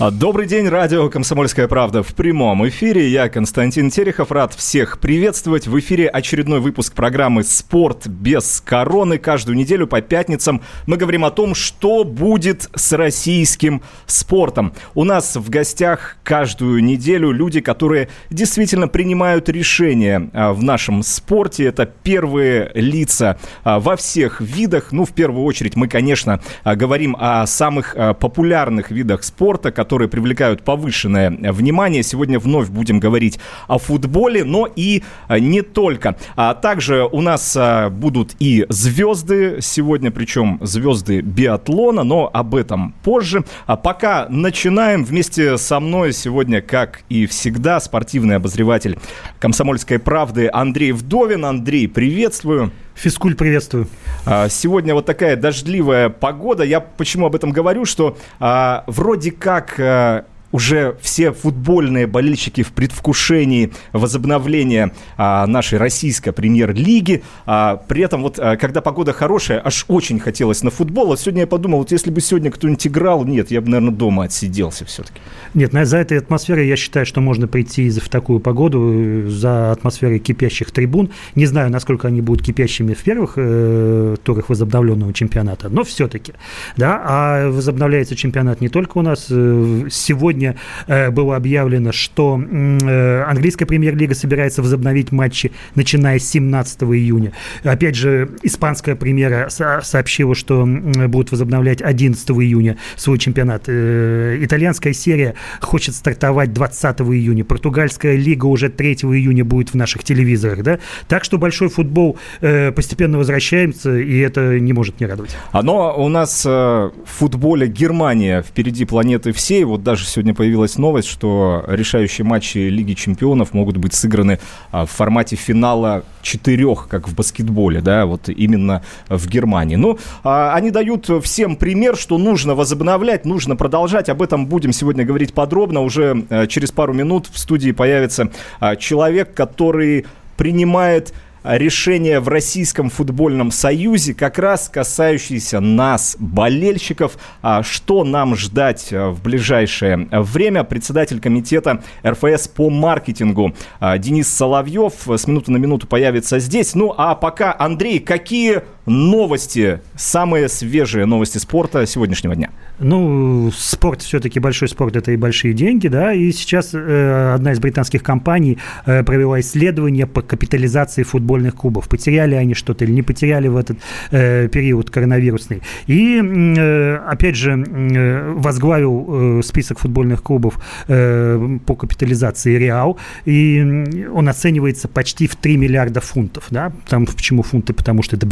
А, добрый день, радио «Комсомольская правда» в прямом эфире. Я Константин Терехов, рад всех приветствовать. В эфире очередной выпуск программы «Спорт без короны». Каждую неделю по пятницам мы говорим о том, что будет с российским спортом. У нас в гостях каждую неделю люди, которые действительно принимают решения а, в нашем спорте. Это первые лица а, во всех видах. Ну, в первую очередь, мы, конечно, говорим о самых популярных видах спорта, которые привлекают повышенное внимание. Сегодня вновь будем говорить о футболе, но и а, не только. А также у нас а, будут и звезды сегодня, причем звезды биатлона, но об этом позже. А пока начинаем вместе со мной сегодня, как и всегда, спортивный обозреватель «Комсомольской правды» Андрей Вдовин. Андрей, приветствую. Физкуль, приветствую. А, сегодня вот такая дождливая погода. Я почему об этом говорю, что а, вроде как а, уже все футбольные болельщики в предвкушении возобновления а, нашей российской премьер-лиги. А, при этом вот, а, когда погода хорошая, аж очень хотелось на футбол. Вот сегодня я подумал, вот если бы сегодня кто-нибудь играл, нет, я бы, наверное, дома отсиделся все-таки. Нет, за этой атмосферой я считаю, что можно прийти в такую погоду, за атмосферой кипящих трибун. Не знаю, насколько они будут кипящими в первых э, турах возобновленного чемпионата, но все-таки. Да, а возобновляется чемпионат не только у нас. Э, сегодня сегодня э, было объявлено, что э, английская премьер-лига собирается возобновить матчи, начиная с 17 июня. Опять же, испанская премьера сообщила, что будут возобновлять 11 июня свой чемпионат. Э, итальянская серия хочет стартовать 20 июня. Португальская лига уже 3 июня будет в наших телевизорах. Да? Так что большой футбол постепенно возвращается, и это не может не радовать. Но у нас в футболе Германия впереди планеты всей. Вот даже сегодня сегодня появилась новость, что решающие матчи Лиги Чемпионов могут быть сыграны а, в формате финала четырех, как в баскетболе, да, вот именно в Германии. Ну, а, они дают всем пример, что нужно возобновлять, нужно продолжать. Об этом будем сегодня говорить подробно. Уже э, через пару минут в студии появится а, человек, который принимает решения в Российском футбольном союзе, как раз касающиеся нас, болельщиков. А что нам ждать э, в ближайшее время? Председатель комитета РФС по маркетингу а, Денис Соловьев с минуты на минуту появится здесь. Ну а пока, Андрей, какие новости, самые свежие новости спорта сегодняшнего дня? Ну, спорт все-таки большой спорт это и большие деньги, да. И сейчас э, одна из британских компаний э, провела исследование по капитализации футбольных клубов. Потеряли они что-то или не потеряли в этот э, период коронавирусный. И э, опять же э, возглавил э, список футбольных клубов э, по капитализации Реал, и он оценивается почти в 3 миллиарда фунтов, да. Там почему фунты? Потому что это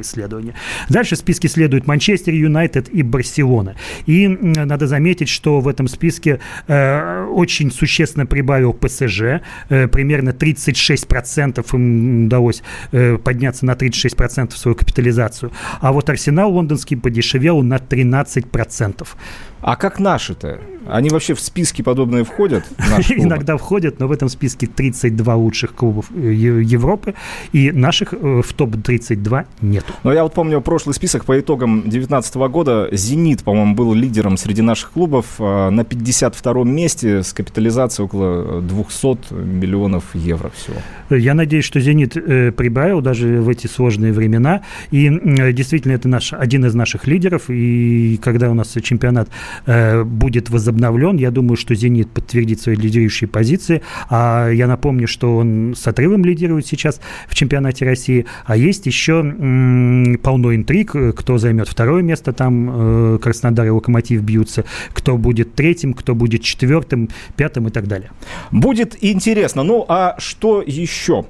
британское исследование. Дальше в списке следуют Манчестер Юнайтед и Барселона. И надо заметить, что в этом списке э, очень существенно прибавил ПСЖ. Э, примерно 36% им удалось э, подняться на 36% свою капитализацию. А вот Арсенал лондонский подешевел на 13%. А как наши-то? Они вообще в списки подобные входят? Иногда входят, но в этом списке 32 лучших клубов э, Европы, и наших э, в топ-32 нету. Но я вот помню прошлый список по итогам 2019 года. «Зенит», по-моему, был лидером среди наших клубов э, на 52-м месте с капитализацией около 200 миллионов евро всего. Я надеюсь, что «Зенит» прибавил даже в эти сложные времена. И действительно, это наш, один из наших лидеров. И когда у нас чемпионат будет возобновлен. Я думаю, что «Зенит» подтвердит свои лидирующие позиции. А я напомню, что он с отрывом лидирует сейчас в чемпионате России. А есть еще полно интриг, кто займет второе место. Там э, Краснодар и Локомотив бьются. Кто будет третьим, кто будет четвертым, пятым и так далее. Будет интересно. Ну, а что еще?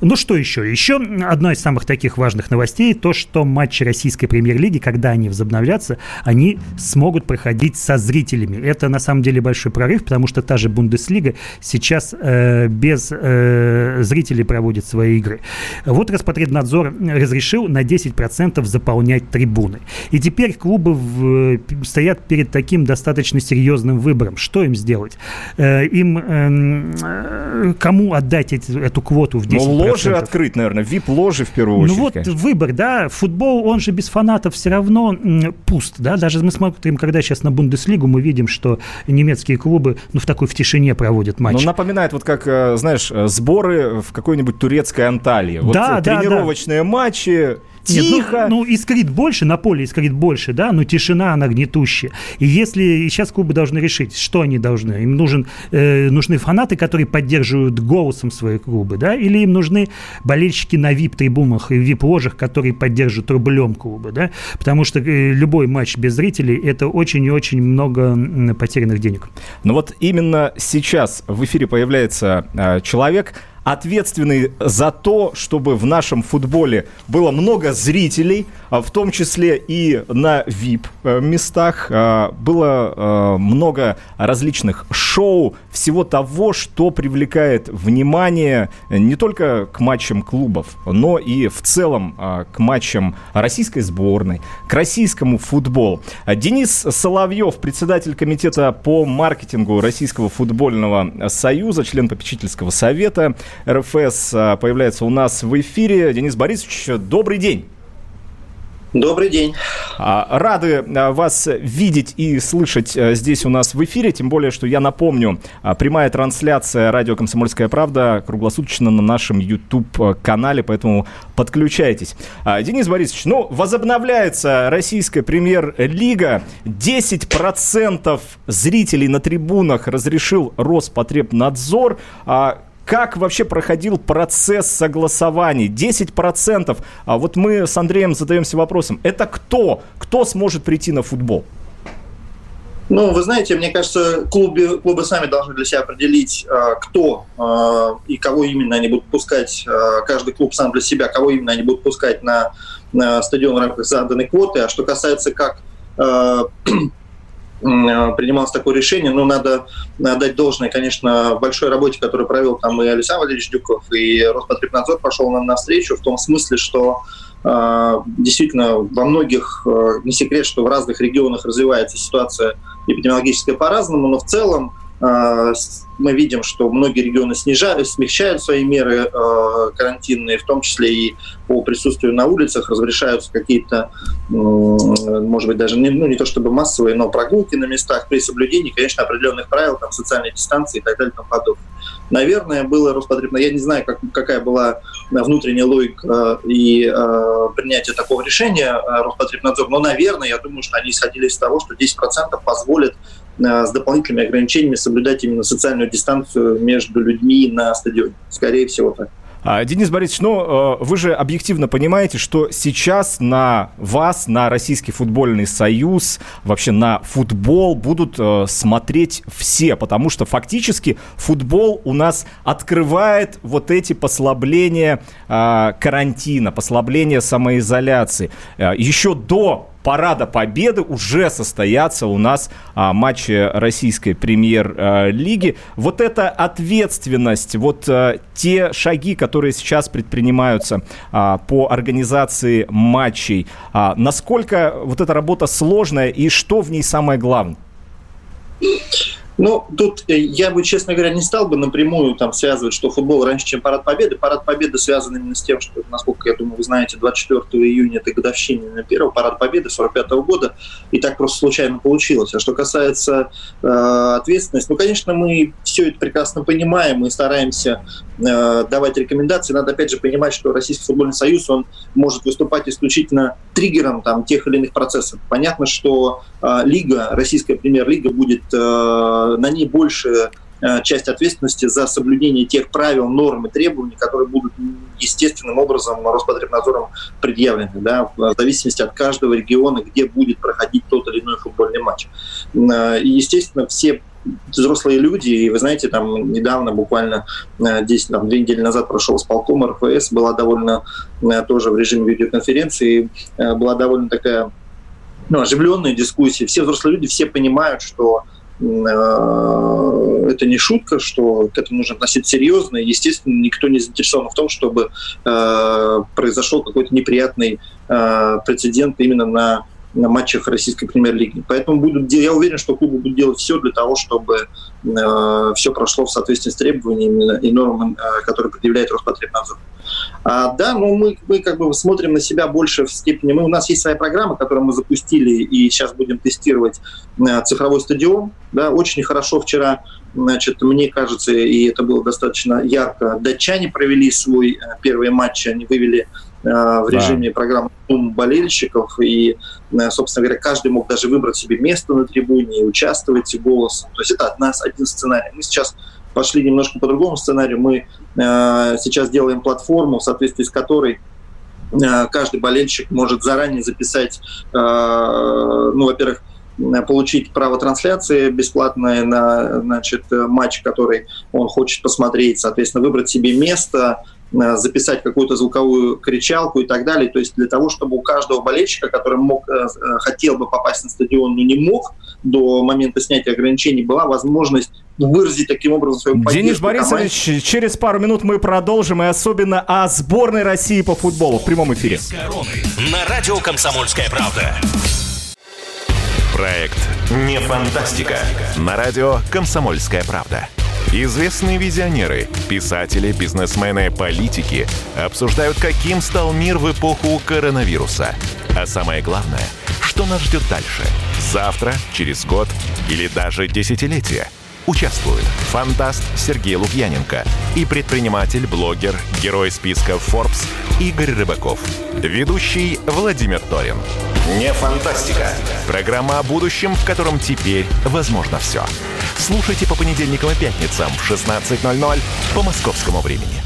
Ну что еще? Еще одно из самых таких важных новостей, то, что матчи российской премьер-лиги, когда они возобновлятся, они смогут проходить со зрителями. Это на самом деле большой прорыв, потому что та же Бундеслига сейчас э, без э, зрителей проводит свои игры. Вот Роспотребнадзор разрешил на 10% заполнять трибуны. И теперь клубы в, стоят перед таким достаточно серьезным выбором. Что им сделать? Э, им э, кому отдать эти, эту квоту в 10%? Ну, ложи открыть, наверное, вип-ложи в первую очередь. Ну вот конечно. выбор, да, футбол, он же без фанатов все равно пуст, да, даже мы смотрим, когда сейчас на Бундеслигу, мы видим, что немецкие клубы, ну, в такой в тишине проводят матч. Ну, напоминает, вот как, э, знаешь, сборы в какой-нибудь турецкой Анталии. Вот да, тренировочные да, да. матчи, тихо. Нет, ну, ну, искрит больше, на поле искрит больше, да, но тишина, она гнетущая. И если и сейчас клубы должны решить, что они должны, им нужен, э, нужны фанаты, которые поддерживают голосом свои клубы, да, или им нужны болельщики на VIP-трибунах и VIP-ложах, которые поддерживают рублем клубы, да, потому что э, любой матч без зрителей – это очень и очень много потерянных денег. Ну вот именно сейчас в эфире появляется э, человек – ответственный за то, чтобы в нашем футболе было много зрителей, а в том числе и на VIP-местах. А, было а, много различных шоу, всего того, что привлекает внимание не только к матчам клубов, но и в целом к матчам российской сборной, к российскому футболу. Денис Соловьев, председатель комитета по маркетингу Российского футбольного союза, член попечительского совета, РФС а, появляется у нас в эфире. Денис Борисович, добрый день. Добрый день. А, рады а, вас видеть и слышать здесь у нас в эфире, тем более, что я напомню, прямая трансляция радио «Комсомольская правда» круглосуточно на нашем YouTube-канале, поэтому подключайтесь. Денис Борисович, ну, возобновляется российская премьер-лига. 10% зрителей на трибунах разрешил Роспотребнадзор. Как вообще проходил процесс согласования? 10%. А вот мы с Андреем задаемся вопросом. Это кто? Кто сможет прийти на футбол? Ну, вы знаете, мне кажется, клубы, клубы сами должны для себя определить, а, кто а, и кого именно они будут пускать, а, каждый клуб сам для себя, кого именно они будут пускать на, на стадион в рамках заданной квоты. А что касается как Э, принималось такое решение, но надо дать должное, конечно, большой работе, которую провел там и Александр Валерьевич Дюков, и Роспотребнадзор пошел нам навстречу в том смысле, что э, действительно во многих, э, не секрет, что в разных регионах развивается ситуация эпидемиологическая по-разному, но в целом мы видим, что многие регионы снижают, смягчают свои меры э, карантинные, в том числе и по присутствию на улицах разрешаются какие-то, может быть, даже не, ну, не то чтобы массовые, но прогулки на местах при соблюдении, конечно, определенных правил, там, социальной дистанции и так далее и тому подобное. Наверное, было Роспотребно, я не знаю, как, какая была внутренняя логика э, и э, принятие такого решения э, Роспотребнадзор, но, наверное, я думаю, что они исходили из того, что 10% позволит с дополнительными ограничениями соблюдать именно социальную дистанцию между людьми на стадионе. Скорее всего так. А, Денис Борисович, ну, э, вы же объективно понимаете, что сейчас на вас, на Российский футбольный союз, вообще на футбол будут э, смотреть все, потому что фактически футбол у нас открывает вот эти послабления карантина, послабления самоизоляции. Еще до парада победы уже состоятся у нас а, матчи российской премьер-лиги. Вот эта ответственность, вот а, те шаги, которые сейчас предпринимаются а, по организации матчей, а, насколько вот эта работа сложная и что в ней самое главное? Ну, тут э, я бы, честно говоря, не стал бы напрямую там связывать, что футбол раньше, чем Парад Победы. Парад Победы связан именно с тем, что, насколько я думаю, вы знаете, 24 июня это годовщина первого Парад Победы 45 -го года, и так просто случайно получилось. А что касается э, ответственности, ну, конечно, мы все это прекрасно понимаем и стараемся э, давать рекомендации. Надо, опять же, понимать, что Российский футбольный союз, он может выступать исключительно триггером там, тех или иных процессов. Понятно, что э, лига, российская премьер-лига будет э, на ней больше э, часть ответственности за соблюдение тех правил, норм и требований, которые будут естественным образом Роспотребнадзором предъявлены, да, в зависимости от каждого региона, где будет проходить тот или иной футбольный матч. Э, и, естественно, все взрослые люди, и вы знаете, там недавно, буквально 10, там, две недели назад прошел с полком РФС, была довольно тоже в режиме видеоконференции, была довольно такая ну, оживленная дискуссия. Все взрослые люди, все понимают, что Э, это не шутка, что к этому нужно относиться серьезно. Естественно, никто не заинтересован в том, чтобы э, произошел какой-то неприятный э, прецедент именно на на матчах российской премьер-лиги. Поэтому будут, я уверен, что клубы будут делать все для того, чтобы э, все прошло в соответствии с требованиями и нормами, э, которые предъявляет Роспотребнадзор. А, да, но мы, мы как бы смотрим на себя больше в степени... Мы, у нас есть своя программа, которую мы запустили, и сейчас будем тестировать э, цифровой стадион. Да, очень хорошо вчера, значит, мне кажется, и это было достаточно ярко, датчане провели свой э, первый матч, они вывели Э, в режиме да. программы болельщиков. И, э, собственно говоря, каждый мог даже выбрать себе место на трибуне и участвовать голосом. То есть это от нас один сценарий. Мы сейчас пошли немножко по другому сценарию. Мы э, сейчас делаем платформу, в соответствии с которой каждый болельщик может заранее записать, ну, во-первых, получить право трансляции бесплатное на значит, матч, который он хочет посмотреть, соответственно, выбрать себе место, Э, записать какую-то звуковую кричалку и так далее. То есть для того, чтобы у каждого болельщика, который мог, э, э, хотел бы попасть на стадион, но не мог до момента снятия ограничений, была возможность выразить таким образом свою поддержку. Денис Борисович, команде. через пару минут мы продолжим, и особенно о сборной России по футболу в прямом эфире. На радио «Комсомольская правда». Проект «Не фантастика». На радио «Комсомольская правда». Известные визионеры, писатели, бизнесмены, политики обсуждают, каким стал мир в эпоху коронавируса. А самое главное, что нас ждет дальше? Завтра, через год или даже десятилетие – Участвуют фантаст Сергей Лукьяненко и предприниматель, блогер, герой списка Forbes Игорь Рыбаков. Ведущий Владимир Торин. Не фантастика. Программа о будущем, в котором теперь возможно все. Слушайте по понедельникам и пятницам в 16.00 по московскому времени.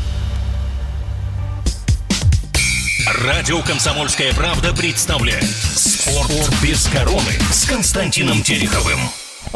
Радио «Комсомольская правда» представляет «Спорт без короны» с Константином Тереховым.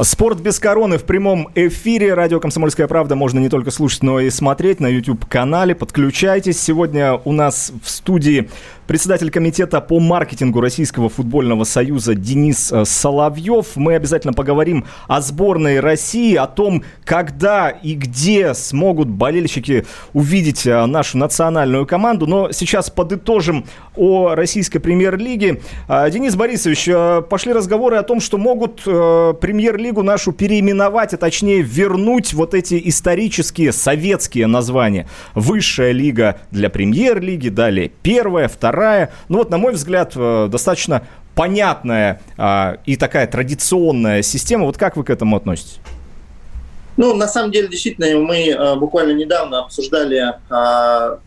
Спорт без короны в прямом эфире. Радио «Комсомольская правда» можно не только слушать, но и смотреть на YouTube-канале. Подключайтесь. Сегодня у нас в студии председатель комитета по маркетингу Российского футбольного союза Денис э, Соловьев. Мы обязательно поговорим о сборной России, о том, когда и где смогут болельщики увидеть э, нашу национальную команду. Но сейчас подытожим о российской премьер-лиге. Э, Денис Борисович, пошли разговоры о том, что могут премьер-лигу нашу переименовать, а точнее вернуть вот эти исторические советские названия. Высшая лига для премьер-лиги, далее первая, вторая. Ну вот, на мой взгляд, э, достаточно понятная а, и такая традиционная система. Вот как вы к этому относитесь? Ну, на самом деле, действительно, мы а, буквально недавно обсуждали а,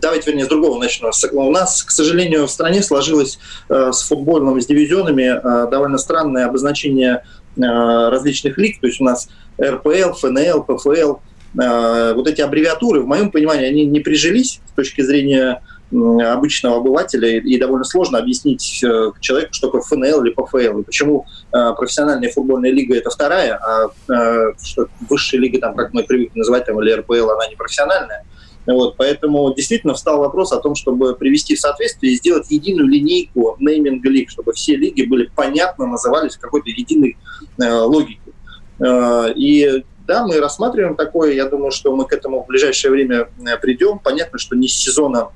давайте, вернее, с другого начну. У нас, к сожалению, в стране сложилось э, с футбольными, с дивизионами э, довольно странное обозначение э, различных лиг. То есть у нас РПЛ, ФНЛ, ПФЛ. Э, вот эти аббревиатуры, в моем понимании, они не прижились с точки зрения обычного обывателя, и довольно сложно объяснить э, человеку, что такое ФНЛ или ПФЛ, и почему э, профессиональная футбольная лига – это вторая, а э, высшая лига, там, как мы привыкли называть, там, или РПЛ, она не профессиональная. Вот, поэтому действительно встал вопрос о том, чтобы привести в соответствие и сделать единую линейку нейминг лиг, чтобы все лиги были понятно, назывались в какой-то единой э, логике. Э, и да, мы рассматриваем такое, я думаю, что мы к этому в ближайшее время придем. Понятно, что не с сезона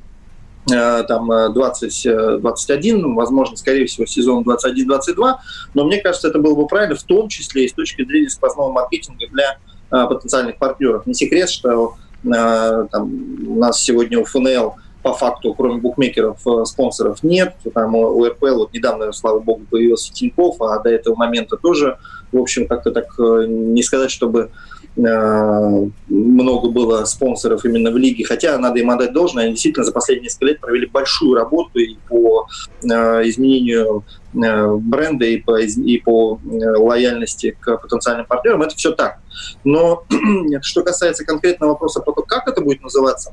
Э, там 2021, э, возможно, скорее всего, сезон 21-22, но мне кажется, это было бы правильно, в том числе и с точки зрения сквозного маркетинга для а, потенциальных партнеров. Не секрет, что там, у нас сегодня у ФНЛ по факту, кроме букмекеров, спонсоров нет. Там у РПЛ вот недавно, слава богу, появился Тиньков, а до этого момента тоже, в общем, как-то так не сказать, чтобы Э, много было спонсоров именно в лиге, хотя надо им отдать должное, они действительно за последние несколько лет провели большую работу и по э, изменению э, бренда и по, и по лояльности к потенциальным партнерам. Это все так. Но что касается конкретного вопроса про то, как это будет называться,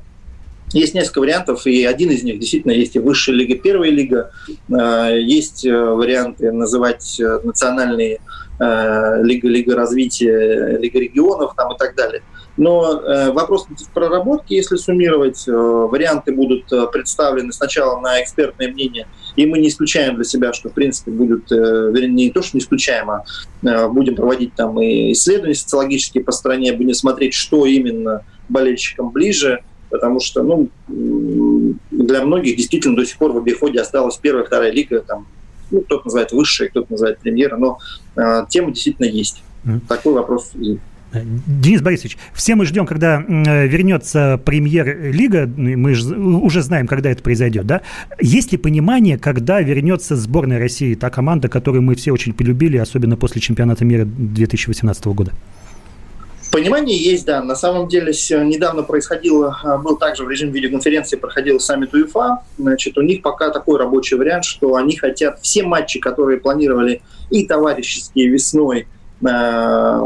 есть несколько вариантов, и один из них действительно есть и высшая лига, первая лига. Есть варианты называть национальные э, Лига, Лига развития, Лига регионов там, и так далее. Но э, вопрос в проработке, если суммировать, э, варианты будут э, представлены сначала на экспертное мнение, и мы не исключаем для себя, что, в принципе, будет, э, вернее, не то, что не исключаем, а э, будем проводить там и исследования социологические по стране, будем смотреть, что именно болельщикам ближе, потому что, ну, для многих действительно до сих пор в обиходе осталась первая, вторая лига, там, ну, кто-то называет высшая, кто-то называет премьера, но э, тема действительно есть. Mm. Такой вопрос есть. Денис Борисович, все мы ждем, когда вернется премьер-лига, мы уже знаем, когда это произойдет, да? Есть ли понимание, когда вернется сборная России, та команда, которую мы все очень полюбили, особенно после чемпионата мира 2018 года? Понимание есть, да. На самом деле недавно происходило, а, был также в режиме видеоконференции, проходил саммит УЕФА. Значит, у них пока такой рабочий вариант, что они хотят все матчи, которые планировали и товарищеские весной, а,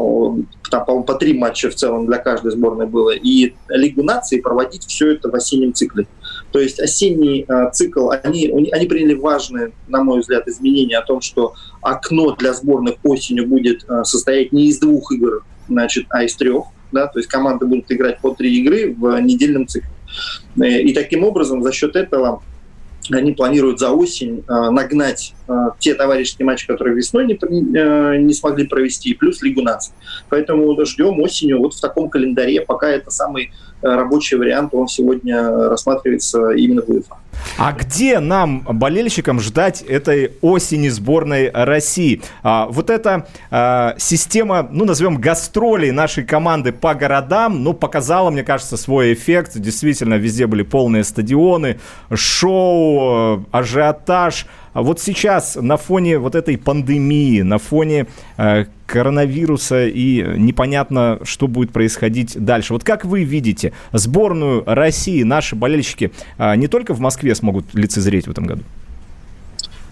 там, по-моему, по три матча в целом для каждой сборной было, и Лигу наций проводить все это в осеннем цикле. То есть осенний э, цикл, они, они приняли важные, на мой взгляд, изменения о том, что окно для сборных осенью будет э, состоять не из двух игр значит, а из трех. Да, то есть команды будут играть по три игры в недельном цикле. Э, и таким образом за счет этого они планируют за осень э, нагнать э, те товарищеские матчи, которые весной не, э, не смогли провести, плюс Лигу наций. Поэтому ждем осенью вот в таком календаре, пока это самый рабочий вариант, он сегодня рассматривается именно в УЕФА. А где нам, болельщикам, ждать этой осени сборной России? А, вот эта а, система, ну, назовем, гастролей нашей команды по городам, ну, показала, мне кажется, свой эффект. Действительно, везде были полные стадионы, шоу, ажиотаж – а вот сейчас на фоне вот этой пандемии, на фоне э, коронавируса и непонятно, что будет происходить дальше. Вот как вы видите сборную России, наши болельщики э, не только в Москве смогут лицезреть в этом году?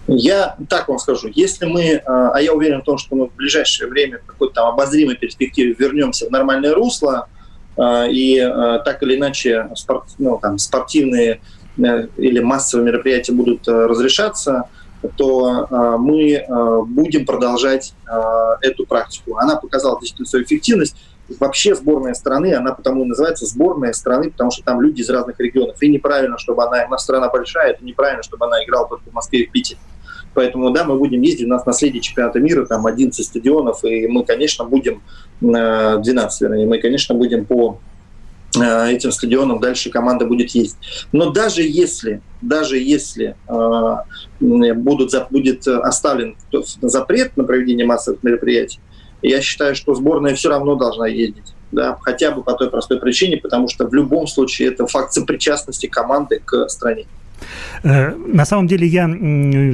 Я так вам скажу, если мы, э, а я уверен в том, что мы в ближайшее время в какой-то там обозримой перспективе вернемся в нормальное русло, и так или иначе спорт, ну, там, спортивные или массовые мероприятия будут э, разрешаться, то э, мы будем продолжать эту практику. Она показала действительно свою эффективность. Вообще сборная страны, она потому и называется сборная страны, потому что там люди из разных регионов. И неправильно, чтобы она, у страна большая, это неправильно, чтобы она играла только в Москве и в Питере. Поэтому, да, мы будем ездить, у нас наследие чемпионата мира, там 11 стадионов, и мы, конечно, будем, 12, вернее, мы, конечно, будем по Э, этим стадионом дальше команда будет ездить. Но даже если, даже если э, будут, будет оставлен запрет на проведение массовых мероприятий, я считаю, что сборная все равно должна ездить. Да, хотя бы по той простой причине, потому что в любом случае это факт сопричастности команды к стране. Э, на самом деле я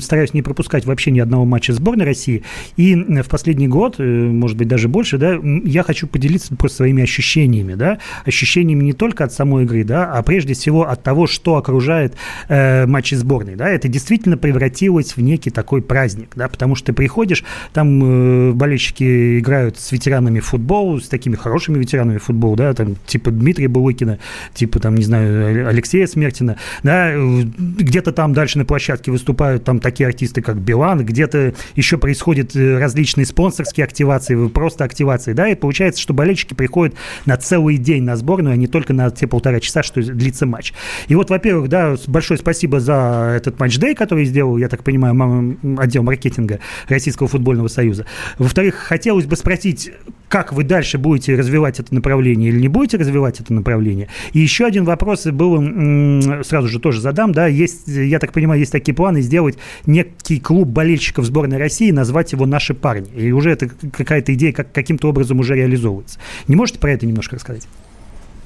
стараюсь не пропускать вообще ни одного матча сборной России. И в последний год, э, может быть, даже больше, да, я хочу поделиться просто своими ощущениями, да, ощущениями не только от самой игры, да, а прежде всего от того, что окружает э, матчи сборной, да, это действительно превратилось в некий такой праздник, да, потому что ты приходишь, там э, болельщики играют с ветеранами футбола, с такими хорошими ветеранами футбола, да, там типа Дмитрия Булыкина, типа там, не знаю, Алексея Смертина, да, где-то там дальше на площадке выступают там такие артисты, как Билан, где-то еще происходят э, различные спонсорские активации, просто активации, да, и получается, что болельщики приходят на целый день на сборную, а не только на те полтора часа, что длится матч. И вот, во-первых, да, большое спасибо за этот матч-дэй, который сделал, я так понимаю, отдел маркетинга Российского футбольного союза. Во-вторых, хотелось бы спросить, как вы дальше будете развивать это направление или не будете развивать это направление. И еще один вопрос был, сразу же тоже задам, да, есть, я так понимаю, есть такие планы сделать некий клуб болельщиков сборной России, назвать его «Наши парни». И уже это какая-то идея как, каким-то образом уже реализовывается. Не можете про это немножко рассказать?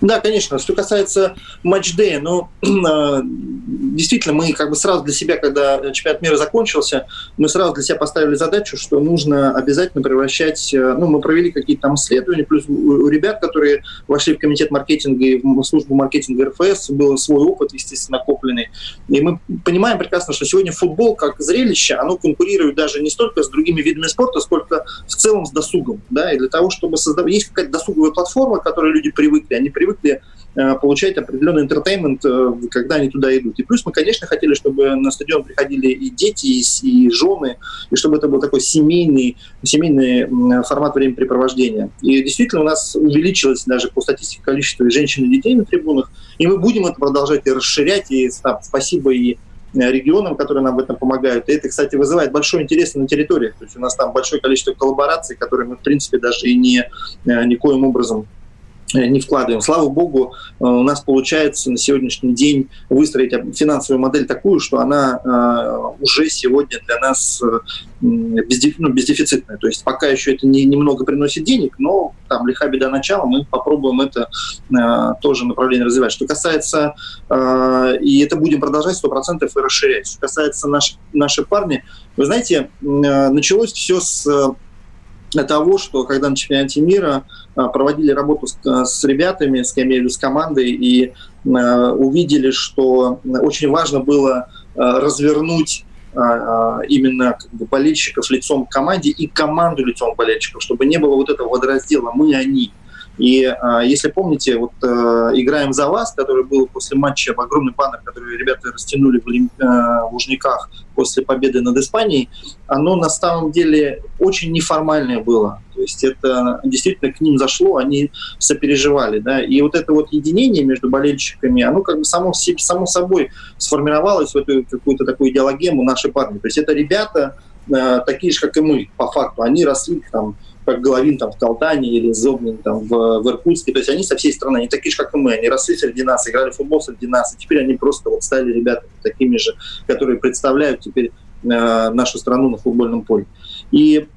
Да, конечно. Что касается матч-дэя, ну, а, действительно, мы как бы сразу для себя, когда чемпионат мира закончился, мы сразу для себя поставили задачу, что нужно обязательно превращать, э, ну, мы провели какие-то там исследования, плюс у ребят, которые вошли в комитет маркетинга и в службу маркетинга РФС, был свой опыт, естественно, накопленный. И мы понимаем прекрасно, что сегодня футбол как зрелище, оно конкурирует даже не столько с другими видами спорта, сколько в целом с досугом, да, и для того, чтобы создавать... Есть какая-то досуговая платформа, к которой люди привыкли, они привыкли привыкли Э, получать определенный интертеймент, э, когда они туда идут. И плюс мы, конечно, хотели, чтобы на стадион приходили и дети, и, и жены, и чтобы это был такой семейный, семейный формат времяпрепровождения. И действительно у нас увеличилось даже по статистике количество женщин и детей на трибунах, и мы будем это продолжать и расширять, и там, спасибо и э, регионам, которые нам в этом помогают. И это, кстати, вызывает большой интерес на территориях. То есть у нас там большое количество коллабораций, которые мы, в принципе, даже и не никоим образом не вкладываем. Слава богу, э, у нас получается на сегодняшний день выстроить финансовую модель такую, что она э, уже сегодня для нас ну, бездефицитная. То есть пока еще это не, немного приносит денег, но там лиха беда начала, мы попробуем это тоже направление развивать. Что касается, и это будем продолжать 100% и расширять. Что касается наш, наших парней, вы знаете, началось все с того, что когда на чемпионате мира а, проводили работу с, ребятами, с, я с командой, и э, увидели, что очень важно было э, развернуть именно как бы, болельщиков лицом к команде и команду лицом к болельщикам, чтобы не было вот этого водораздела «мы-они». И э, если помните, вот э, «Играем за вас», который был после матча, огромный баннер, который ребята растянули в, э, в Лужниках после победы над Испанией, оно на самом деле очень неформальное было. То есть это действительно к ним зашло, они сопереживали. Да? И вот это вот единение между болельщиками, оно как бы само, само собой сформировалось в эту какую-то такую идеологему нашей парни. То есть это ребята, э, такие же, как и мы, по факту. Они росли там как Головин там в Калтане или Зобнин там в, в Иркутске. То есть они со всей страны, они такие же, как и мы. Они росли среди нас, играли в футбол среди нас. И теперь они просто вот стали ребятами такими же, которые представляют теперь э, нашу страну на футбольном поле. И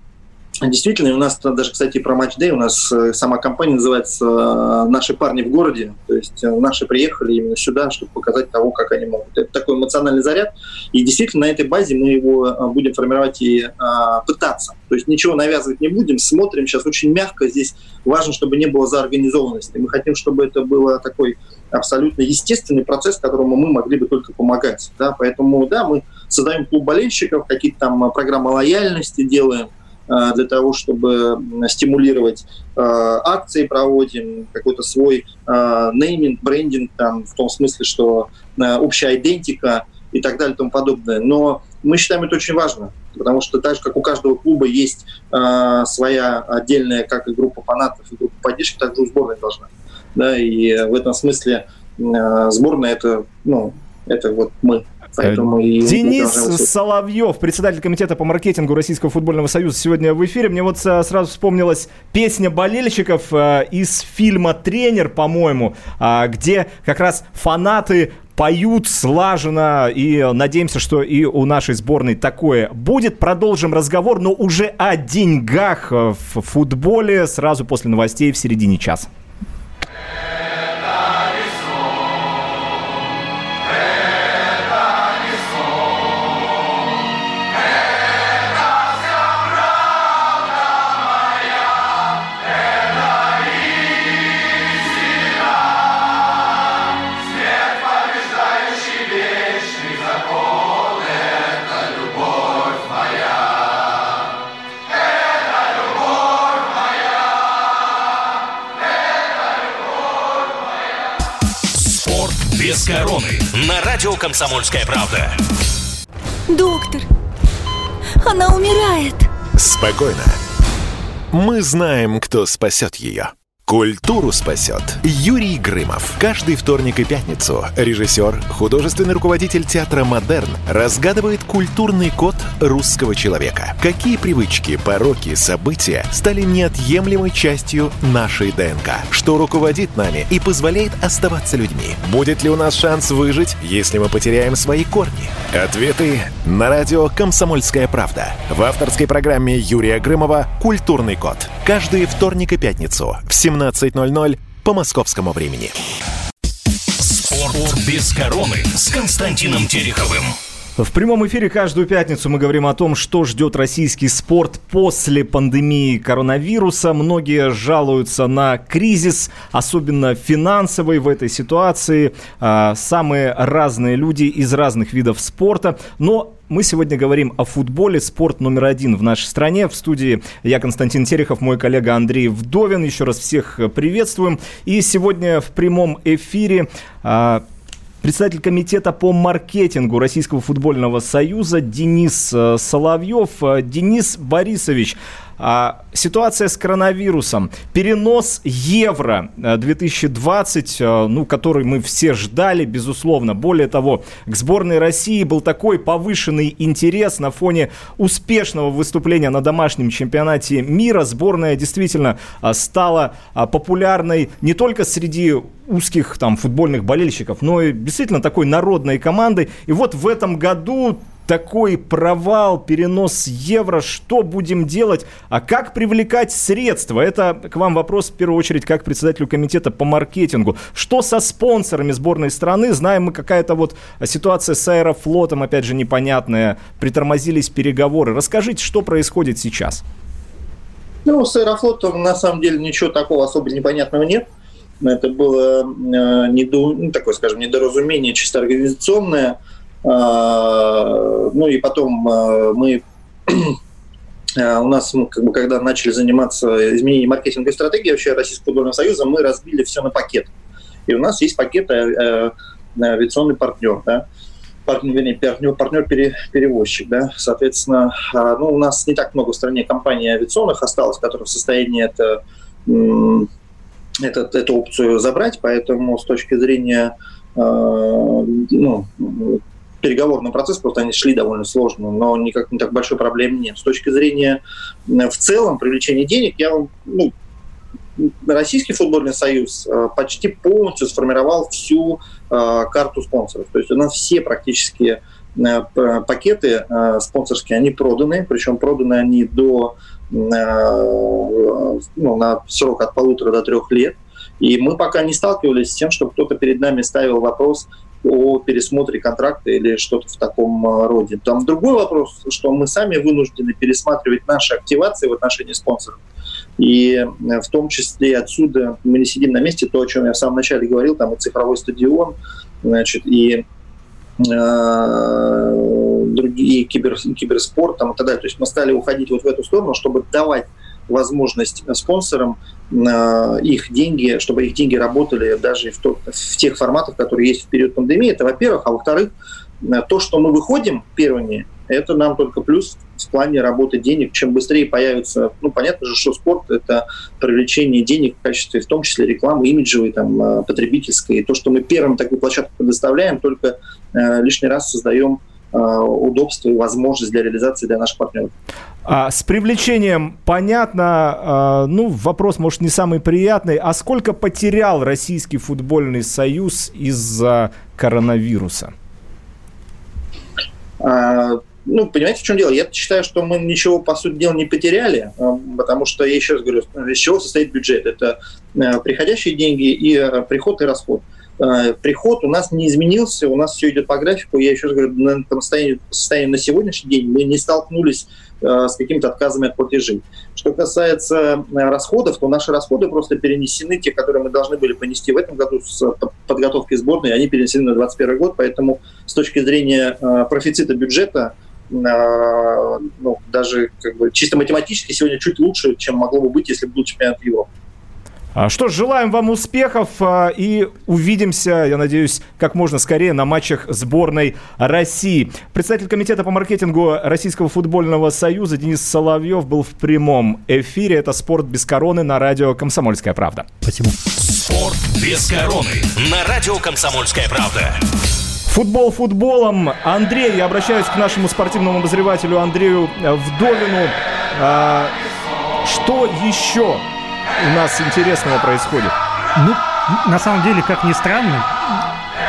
Действительно, у нас даже, кстати, про матч Day, у нас э, сама компания называется э, «Наши парни в городе». То есть э, наши приехали именно сюда, чтобы показать того, как они могут. Это такой эмоциональный заряд. И действительно, на этой базе мы его будем формировать и а, пытаться. То есть ничего навязывать не будем, смотрим сейчас очень мягко. Здесь важно, чтобы не было заорганизованности. Мы хотим, чтобы это было такой абсолютно естественный процесс, которому мы могли бы только помогать. Да? Поэтому, да, мы создаем клуб болельщиков, какие-то там программы лояльности делаем, для того, чтобы стимулировать э, акции проводим, какой-то свой э, нейминг, брендинг, там, в том смысле, что общая идентика и так далее и тому подобное. Но мы считаем это очень важно, потому что так же, как у каждого клуба есть своя отдельная, как и группа фанатов, и группа поддержки, так же у сборной должна. Да, и в этом смысле сборная это, ну, это вот мы. Поэтому и Денис Соловьев, председатель комитета по маркетингу Российского футбольного союза, сегодня в эфире. Мне вот э, сразу вспомнилась песня болельщиков э, из фильма «Тренер», по-моему, где как раз фанаты поют слаженно, и надеемся, что и у нашей сборной такое будет. Продолжим разговор, но уже о деньгах в футболе сразу после новостей в середине часа. «Комсомольская правда». Доктор, она умирает. Спокойно. Мы знаем, кто спасет ее. Культуру спасет Юрий Грымов. Каждый вторник и пятницу режиссер, художественный руководитель театра «Модерн» разгадывает культурный код русского человека. Какие привычки, пороки, события стали неотъемлемой частью нашей ДНК? Что руководит нами и позволяет оставаться людьми? Будет ли у нас шанс выжить, если мы потеряем свои корни? Ответы на радио «Комсомольская правда» в авторской программе Юрия Грымова «Культурный код». Каждый вторник и пятницу в 17 17.00 по московскому времени. Спорт без короны с Константином Тереховым. В прямом эфире каждую пятницу мы говорим о том, что ждет российский спорт после пандемии коронавируса. Многие жалуются на кризис, особенно финансовый в этой ситуации. А, самые разные люди из разных видов спорта. Но мы сегодня говорим о футболе, спорт номер один в нашей стране. В студии я Константин Терехов, мой коллега Андрей Вдовин. Еще раз всех приветствуем. И сегодня в прямом эфире а, Председатель комитета по маркетингу Российского футбольного союза Денис э, Соловьев. Э, Денис Борисович, а, ситуация с коронавирусом, перенос Евро 2020, э, ну, который мы все ждали, безусловно. Более того, к сборной России был такой повышенный интерес на фоне успешного выступления на домашнем чемпионате мира. Сборная действительно стала популярной не только среди узких там футбольных болельщиков, но и действительно такой народной командой. И вот в этом году такой провал, перенос евро, что будем делать, а как привлекать средства? Это к вам вопрос в первую очередь как председателю комитета по маркетингу. Что со спонсорами сборной страны? Знаем мы какая-то вот ситуация с Аэрофлотом, опять же, непонятная, притормозились переговоры. Расскажите, что происходит сейчас? Ну, с Аэрофлотом на самом деле ничего такого особо непонятного нет. Это было э, недо, ну, такое, скажем, недоразумение чисто организационное. Ну и потом э, мы э, у нас, ну, как бы, когда начали заниматься изменением маркетинговой стратегии вообще Российского футбольного союза, мы разбили все на пакет. И у нас есть пакет э, авиационный партнер, да, партнер, вернее, партнер, партнер перевозчик, да, соответственно, а, ну, у нас не так много в стране компаний авиационных осталось, которые в состоянии это этот, эту опцию забрать, поэтому с точки зрения э, ну, переговорный процесс, просто они шли довольно сложно, но никак не так большой проблемы нет. С точки зрения в целом привлечения денег, я вам, ну, Российский футбольный союз э, почти полностью сформировал всю э, карту спонсоров. То есть у нас все практически э, пакеты спонсорские, они проданы, причем проданы они до ну, на срок от полутора до трех лет. И мы пока не сталкивались с тем, что кто-то перед нами ставил вопрос о пересмотре контракта или что-то в таком э, роде. Там другой вопрос, что мы сами вынуждены пересматривать наши активации в отношении спонсоров. И э, в том числе отсюда мы не сидим на месте, то, о чем я в самом начале говорил, там и цифровой стадион, значит, и другие кибер, киберспорт там, и так далее. То есть мы стали уходить вот в эту сторону, чтобы давать возможность спонсорам э, их деньги, чтобы их деньги работали даже в, тот, в тех форматах, которые есть в период пандемии. Это, во-первых. А во-вторых, э, то, что мы выходим первыми, это нам только плюс в плане работы денег. Чем быстрее появится, ну, понятно же, что спорт – это привлечение денег в качестве, в том числе рекламы имиджевой, там, э, потребительской. И то, что мы первым такую площадку предоставляем, только лишний раз создаем удобство и возможность для реализации для наших партнеров. А, с привлечением понятно, а, ну, вопрос, может, не самый приятный. А сколько потерял Российский футбольный союз из-за коронавируса? А, ну, понимаете, в чем дело? Я считаю, что мы ничего, по сути дела, не потеряли, а, потому что, я еще раз говорю, из чего состоит бюджет. Это э, приходящие деньги и э, приход и расход. Э, приход у нас не изменился, у нас все идет по графику. Я еще раз говорю, на этом состоянии, на сегодняшний день мы не столкнулись э, с какими-то отказами от платежей. Что касается э, расходов, то наши расходы просто перенесены, те, которые мы должны были понести в этом году с подготовкой сборной, они перенесены на 2021 год, поэтому с точки зрения профицита бюджета ну, даже как бы чисто математически сегодня чуть лучше, чем могло бы быть, если бы был чемпионат Европы. А, что ж, желаем вам успехов а, и увидимся, я надеюсь, как можно скорее на матчах сборной России. Представитель комитета по маркетингу Российского футбольного союза Денис Соловьев был в прямом эфире. Это «Спорт без короны» на радио «Комсомольская правда». Спасибо. «Спорт без короны» на радио «Комсомольская правда». Футбол футболом. Андрей, я обращаюсь к нашему спортивному обозревателю Андрею Вдовину. А, что еще у нас интересного происходит? Ну, на самом деле, как ни странно,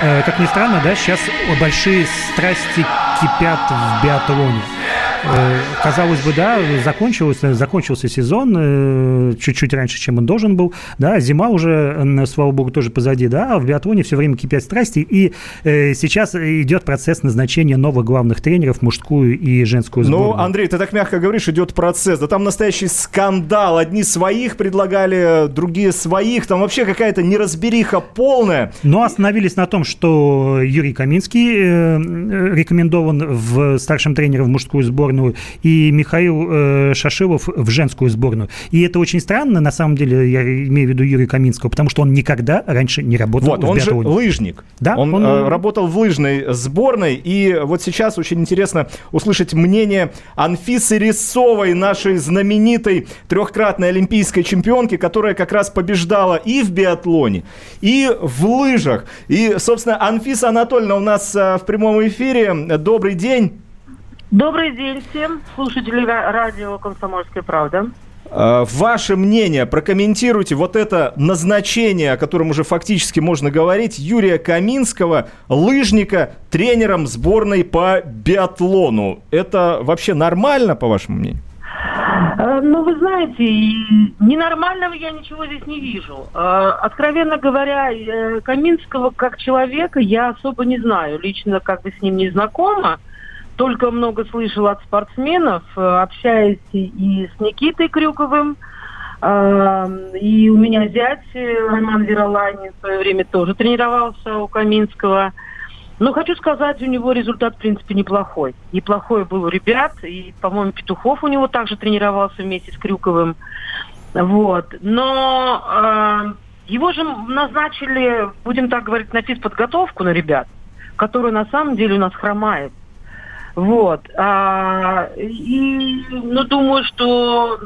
э, как ни странно, да, сейчас большие страсти кипят в биатлоне. Э, казалось бы, да, закончился, закончился сезон э, чуть-чуть раньше, чем он должен был, да, зима уже, слава богу, тоже позади, да, а в биатлоне все время кипят страсти, и э, сейчас идет процесс назначения новых главных тренеров, мужскую и женскую ну, сборную. Ну, Андрей, ты так мягко говоришь, идет процесс, да там настоящий скандал, одни своих предлагали, другие своих, там вообще какая-то неразбериха полная. Но остановились на том, что Юрий Каминский рекомендован в старшем тренере в мужскую сборную, сборную, и Михаил э, Шашилов в женскую сборную. И это очень странно, на самом деле, я имею в виду Юрия Каминского, потому что он никогда раньше не работал вот, в он биатлоне. же лыжник. Да? Он, он э, работал в лыжной сборной, и вот сейчас очень интересно услышать мнение Анфисы Рисовой, нашей знаменитой трехкратной олимпийской чемпионки, которая как раз побеждала и в биатлоне, и в лыжах. И, собственно, Анфиса Анатольевна у нас э, в прямом эфире. Добрый день. Добрый день всем, слушатели радио «Комсомольская правда». А, ваше мнение, прокомментируйте вот это назначение, о котором уже фактически можно говорить, Юрия Каминского, лыжника, тренером сборной по биатлону. Это вообще нормально, по вашему мнению? А, ну, вы знаете, ненормального я ничего здесь не вижу. А, откровенно говоря, э, Каминского как человека я особо не знаю. Лично как бы с ним не знакома только много слышала от спортсменов, э, общаясь и с Никитой Крюковым, э, и у меня зять э, Роман Вероланин в свое время тоже тренировался у Каминского. Но хочу сказать, у него результат, в принципе, неплохой. Неплохой был у ребят, и, по-моему, Петухов у него также тренировался вместе с Крюковым. Вот. Но э, его же назначили, будем так говорить, на физподготовку на ребят, которая на самом деле у нас хромает. Вот. А, и, ну, думаю, что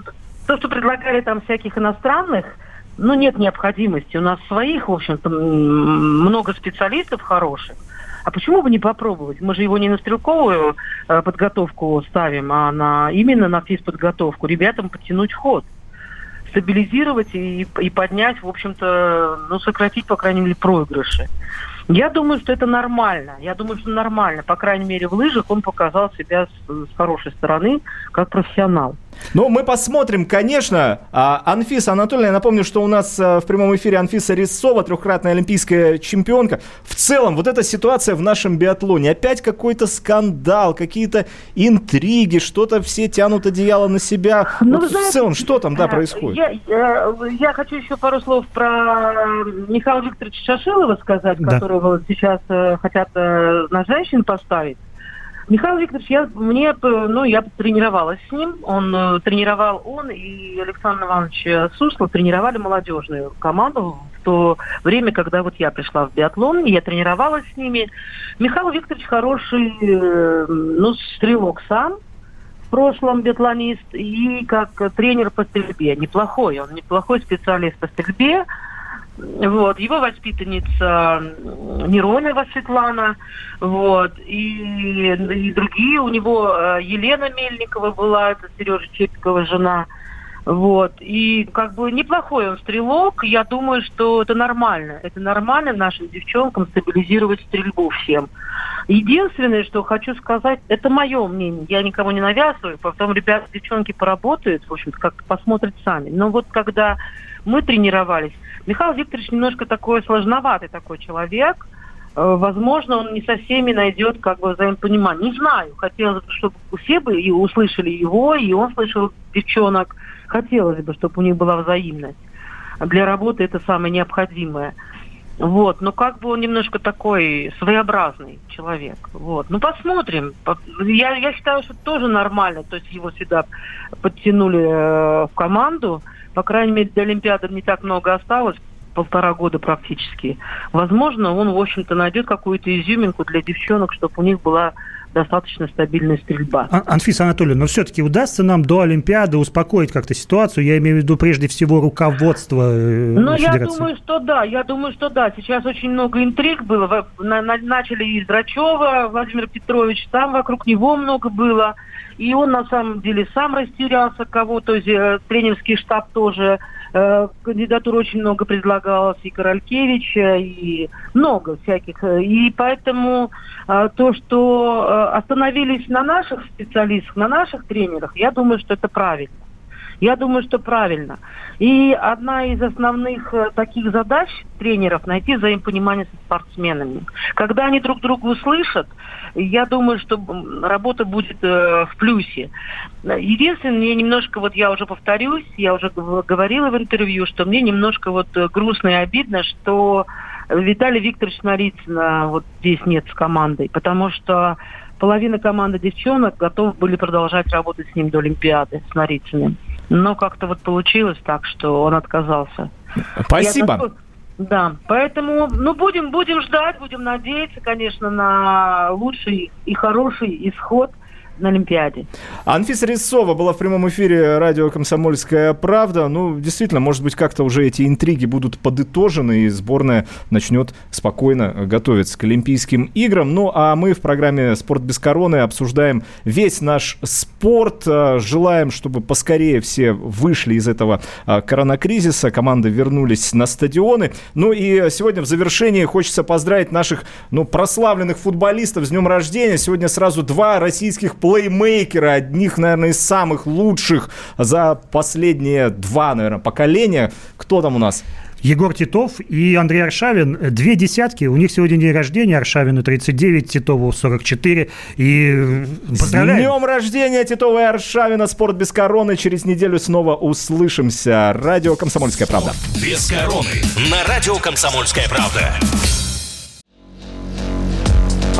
то, что предлагали там всяких иностранных, ну, нет необходимости. У нас своих, в общем-то, много специалистов хороших. А почему бы не попробовать? Мы же его не на стрелковую э, подготовку ставим, а на, именно на физподготовку. Ребятам подтянуть ход стабилизировать и, и поднять, в общем-то, ну, сократить, по крайней мере, проигрыши. Я думаю, что это нормально. Я думаю, что нормально. По крайней мере, в лыжах он показал себя с, хорошей стороны, как профессионал. Ну, мы посмотрим, конечно. А, Анфиса Анатольевна, я напомню, что у нас а, в прямом эфире Анфиса Рисова, трехкратная олимпийская чемпионка. В целом, вот эта ситуация в нашем биатлоне. Опять какой-то скандал, какие-то интриги, что-то все тянут одеяло на себя. Ну, вот знаете, в целом, что там, да, э, происходит? Я, я, я хочу еще пару слов про Михаила Викторовича Шашилова сказать, да. которого сейчас э, хотят э, на женщин поставить. Михаил Викторович, я, мне, ну, я тренировалась с ним. Он э, тренировал, он и Александр Иванович Суслов тренировали молодежную команду в то время, когда вот я пришла в биатлон, и я тренировалась с ними. Михаил Викторович хороший, э, ну, стрелок сам, в прошлом биатлонист, и как тренер по стрельбе. Неплохой, он неплохой специалист по стрельбе. Вот, его воспитанница Неронова Светлана, вот, и, и другие. У него э, Елена Мельникова была, это Сережа Чепикова жена. Вот. И как бы неплохой он стрелок. Я думаю, что это нормально. Это нормально нашим девчонкам стабилизировать стрельбу всем. Единственное, что хочу сказать, это мое мнение. Я никому не навязываю. Потом ребята, девчонки поработают, в общем-то, как-то посмотрят сами. Но вот когда мы тренировались, Михаил Викторович немножко такой сложноватый такой человек. Э, возможно, он не со всеми найдет как бы взаимопонимание. Не знаю. Хотелось бы, чтобы все бы и услышали его, и он слышал девчонок. Хотелось бы, чтобы у них была взаимность. Для работы это самое необходимое. Вот, но как бы он немножко такой своеобразный человек. Вот, ну посмотрим. Я, я считаю, что тоже нормально. То есть его сюда подтянули э, в команду. По крайней мере, до Олимпиады не так много осталось, полтора года практически. Возможно, он, в общем-то, найдет какую-то изюминку для девчонок, чтобы у них была достаточно стабильная стрельба. А, Анфиса Анатольевна, но все-таки удастся нам до Олимпиады успокоить как-то ситуацию? Я имею в виду прежде всего руководство э, Ну, я думаю, что да, я думаю, что да. Сейчас очень много интриг было. Начали из Драчева, Владимир Петрович, там вокруг него много было. И он на самом деле сам растерялся, кого, то есть э, тренерский штаб тоже кандидатур очень много предлагалось, и Королькевича, и много всяких. И поэтому э, то, что остановились на наших специалистах, на наших тренерах, я думаю, что это правильно. Я думаю, что правильно. И одна из основных э, таких задач тренеров найти взаимопонимание со спортсменами. Когда они друг друга услышат, я думаю, что работа будет э, в плюсе. Единственное, мне немножко, вот я уже повторюсь, я уже говорила в интервью, что мне немножко вот э, грустно и обидно, что Виталий Викторович Нарицына вот здесь нет с командой, потому что половина команды девчонок готовы были продолжать работать с ним до Олимпиады, с Нарицыным. Но как-то вот получилось так, что он отказался. Спасибо. Я да, поэтому, ну, будем, будем ждать, будем надеяться, конечно, на лучший и хороший исход на Олимпиаде. Анфиса Рисова была в прямом эфире радио «Комсомольская правда». Ну, действительно, может быть, как-то уже эти интриги будут подытожены, и сборная начнет спокойно готовиться к Олимпийским играм. Ну, а мы в программе «Спорт без короны» обсуждаем весь наш спорт. А, желаем, чтобы поскорее все вышли из этого а, коронакризиса, команды вернулись на стадионы. Ну и сегодня в завершении хочется поздравить наших ну, прославленных футболистов с днем рождения. Сегодня сразу два российских плеймейкера, одних, наверное, из самых лучших за последние два, наверное, поколения. Кто там у нас? Егор Титов и Андрей Аршавин. Две десятки. У них сегодня день рождения. Аршавину 39, Титову 44. И поздравляю. С днем рождения Титова и Аршавина. Спорт без короны. Через неделю снова услышимся. Радио «Комсомольская правда». Без короны. На радио «Комсомольская правда».